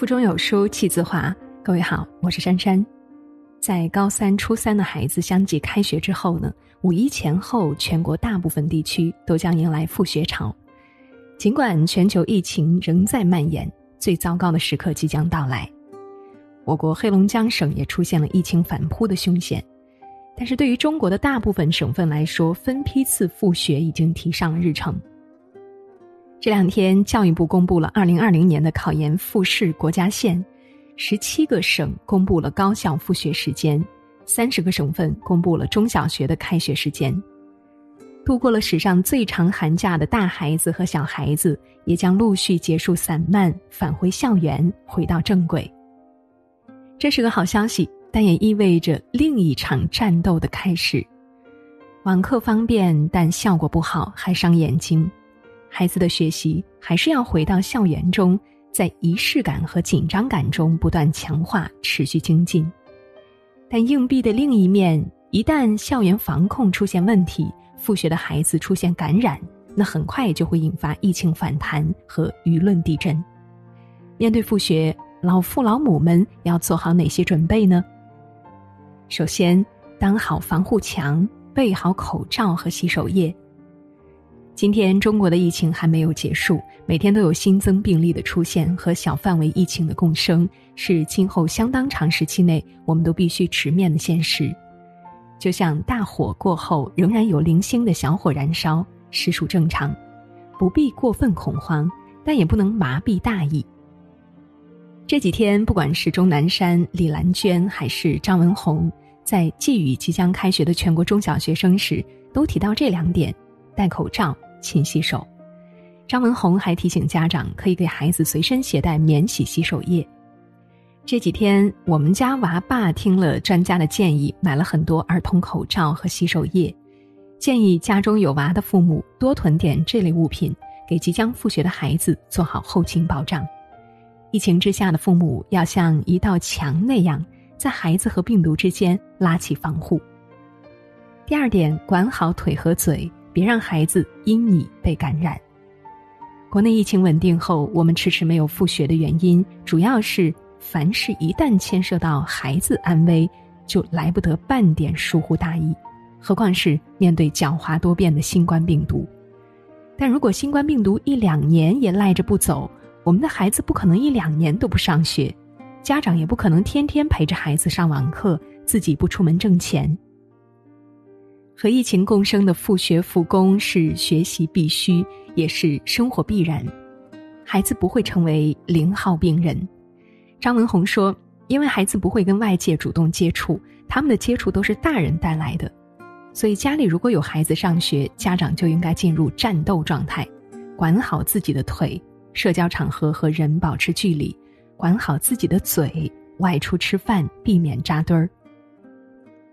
腹中有书气自华。各位好，我是珊珊。在高三、初三的孩子相继开学之后呢，五一前后，全国大部分地区都将迎来复学潮。尽管全球疫情仍在蔓延，最糟糕的时刻即将到来。我国黑龙江省也出现了疫情反扑的凶险，但是对于中国的大部分省份来说，分批次复学已经提上了日程。这两天，教育部公布了二零二零年的考研复试国家线，十七个省公布了高校复学时间，三十个省份公布了中小学的开学时间。度过了史上最长寒假的大孩子和小孩子，也将陆续结束散漫，返回校园，回到正轨。这是个好消息，但也意味着另一场战斗的开始。网课方便，但效果不好，还伤眼睛。孩子的学习还是要回到校园中，在仪式感和紧张感中不断强化，持续精进。但硬币的另一面，一旦校园防控出现问题，复学的孩子出现感染，那很快就会引发疫情反弹和舆论地震。面对复学，老父老母们要做好哪些准备呢？首先，当好防护墙，备好口罩和洗手液。今天中国的疫情还没有结束，每天都有新增病例的出现和小范围疫情的共生，是今后相当长时期内我们都必须直面的现实。就像大火过后仍然有零星的小火燃烧，实属正常，不必过分恐慌，但也不能麻痹大意。这几天，不管是钟南山、李兰娟还是张文红，在寄语即将开学的全国中小学生时，都提到这两点：戴口罩、勤洗手。张文红还提醒家长，可以给孩子随身携带免洗洗手液。这几天，我们家娃爸听了专家的建议，买了很多儿童口罩和洗手液，建议家中有娃的父母多囤点这类物品，给即将复学的孩子做好后勤保障。疫情之下的父母要像一道墙那样，在孩子和病毒之间拉起防护。第二点，管好腿和嘴，别让孩子因你被感染。国内疫情稳定后，我们迟迟没有复学的原因，主要是。凡事一旦牵涉到孩子安危，就来不得半点疏忽大意，何况是面对狡猾多变的新冠病毒。但如果新冠病毒一两年也赖着不走，我们的孩子不可能一两年都不上学，家长也不可能天天陪着孩子上网课，自己不出门挣钱。和疫情共生的复学复工是学习必须，也是生活必然，孩子不会成为零号病人。张文红说：“因为孩子不会跟外界主动接触，他们的接触都是大人带来的，所以家里如果有孩子上学，家长就应该进入战斗状态，管好自己的腿，社交场合和人保持距离，管好自己的嘴，外出吃饭避免扎堆儿。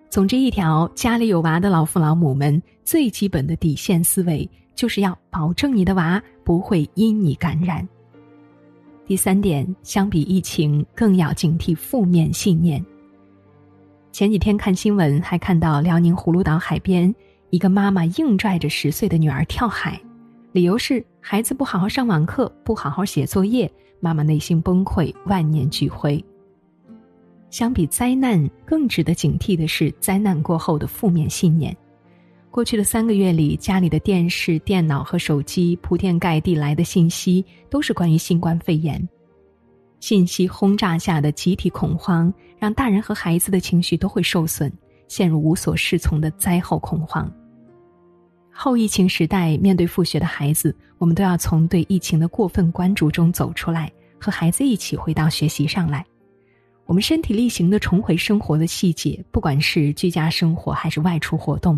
总之一条，家里有娃的老父老母们最基本的底线思维，就是要保证你的娃不会因你感染。”第三点，相比疫情，更要警惕负面信念。前几天看新闻，还看到辽宁葫芦岛海边，一个妈妈硬拽着十岁的女儿跳海，理由是孩子不好好上网课，不好好写作业，妈妈内心崩溃，万念俱灰。相比灾难，更值得警惕的是灾难过后的负面信念。过去的三个月里，家里的电视、电脑和手机铺天盖地来的信息都是关于新冠肺炎。信息轰炸下的集体恐慌，让大人和孩子的情绪都会受损，陷入无所适从的灾后恐慌。后疫情时代，面对复学的孩子，我们都要从对疫情的过分关注中走出来，和孩子一起回到学习上来。我们身体力行的重回生活的细节，不管是居家生活还是外出活动。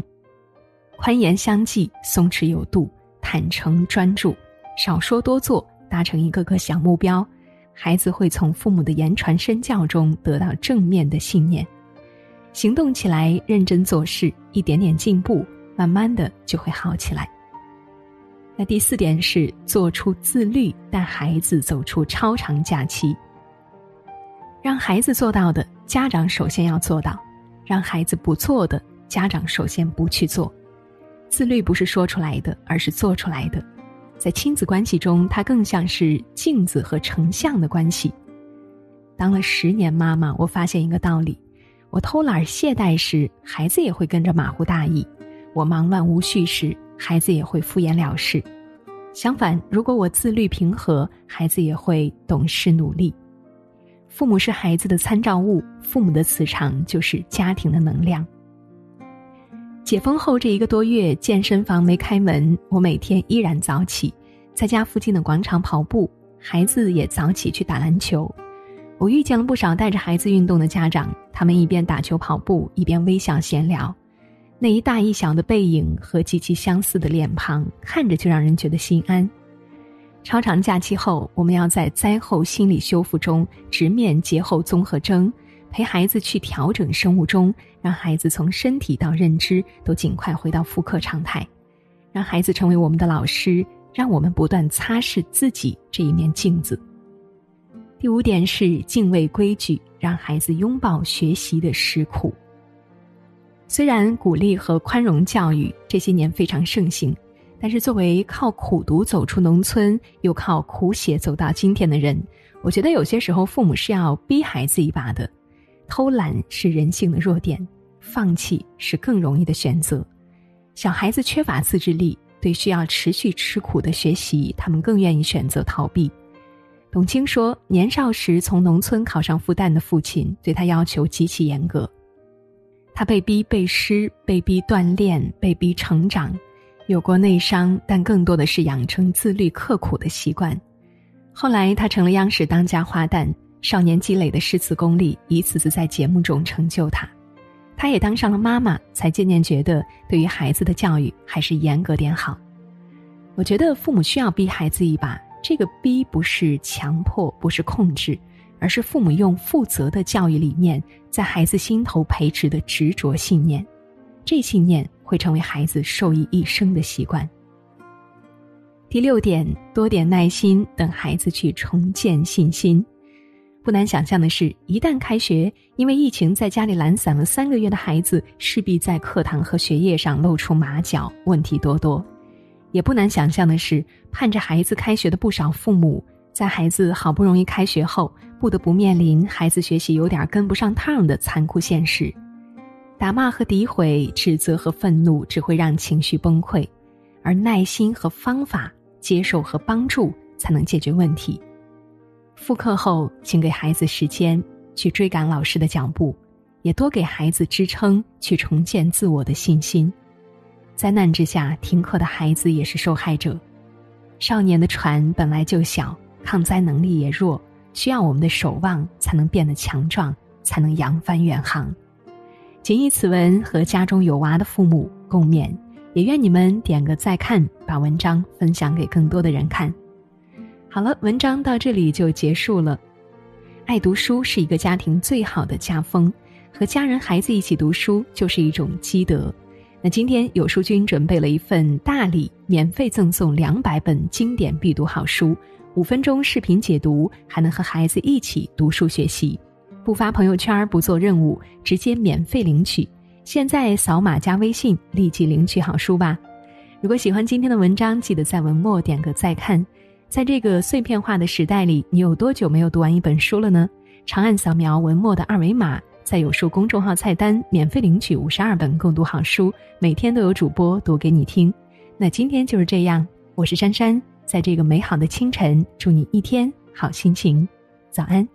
宽严相济，松弛有度，坦诚专注，少说多做，达成一个个小目标，孩子会从父母的言传身教中得到正面的信念，行动起来，认真做事，一点点进步，慢慢的就会好起来。那第四点是做出自律，带孩子走出超长假期。让孩子做到的，家长首先要做到；让孩子不做的，家长首先不去做。自律不是说出来的，而是做出来的。在亲子关系中，它更像是镜子和成像的关系。当了十年妈妈，我发现一个道理：我偷懒懈怠时，孩子也会跟着马虎大意；我忙乱无序时，孩子也会敷衍了事。相反，如果我自律平和，孩子也会懂事努力。父母是孩子的参照物，父母的磁场就是家庭的能量。解封后这一个多月，健身房没开门，我每天依然早起，在家附近的广场跑步，孩子也早起去打篮球。我遇见了不少带着孩子运动的家长，他们一边打球跑步，一边微笑闲聊。那一大一小的背影和极其相似的脸庞，看着就让人觉得心安。超长假期后，我们要在灾后心理修复中直面节后综合征，陪孩子去调整生物钟，让孩子从身体到认知都尽快回到复刻常态，让孩子成为我们的老师，让我们不断擦拭自己这一面镜子。第五点是敬畏规矩，让孩子拥抱学习的实苦。虽然鼓励和宽容教育这些年非常盛行，但是作为靠苦读走出农村，又靠苦写走到今天的人，我觉得有些时候父母是要逼孩子一把的。偷懒是人性的弱点，放弃是更容易的选择。小孩子缺乏自制力，对需要持续吃苦的学习，他们更愿意选择逃避。董卿说，年少时从农村考上复旦的父亲对他要求极其严格。他被逼背诗，被逼锻炼，被逼成长，有过内伤，但更多的是养成自律刻苦的习惯。后来，他成了央视当家花旦，少年积累的诗词功力一次次在节目中成就他。他也当上了妈妈，才渐渐觉得对于孩子的教育还是严格点好。我觉得父母需要逼孩子一把，这个逼不是强迫，不是控制。而是父母用负责的教育理念，在孩子心头培植的执着信念，这信念会成为孩子受益一生的习惯。第六点，多点耐心，等孩子去重建信心。不难想象的是，一旦开学，因为疫情在家里懒散了三个月的孩子，势必在课堂和学业上露出马脚，问题多多。也不难想象的是，盼着孩子开学的不少父母。在孩子好不容易开学后，不得不面临孩子学习有点跟不上趟的残酷现实，打骂和诋毁、指责和愤怒只会让情绪崩溃，而耐心和方法、接受和帮助才能解决问题。复课后，请给孩子时间去追赶老师的脚步，也多给孩子支撑去重建自我的信心。灾难之下停课的孩子也是受害者，少年的船本来就小。抗灾能力也弱，需要我们的守望才能变得强壮，才能扬帆远航。谨以此文和家中有娃的父母共勉，也愿你们点个再看，把文章分享给更多的人看。好了，文章到这里就结束了。爱读书是一个家庭最好的家风，和家人孩子一起读书就是一种积德。那今天有书君准备了一份大礼，免费赠送两百本经典必读好书。五分钟视频解读，还能和孩子一起读书学习，不发朋友圈，不做任务，直接免费领取。现在扫码加微信，立即领取好书吧。如果喜欢今天的文章，记得在文末点个再看。在这个碎片化的时代里，你有多久没有读完一本书了呢？长按扫描文末的二维码，在有书公众号菜单免费领取五十二本共读好书，每天都有主播读给你听。那今天就是这样，我是珊珊。在这个美好的清晨，祝你一天好心情，早安。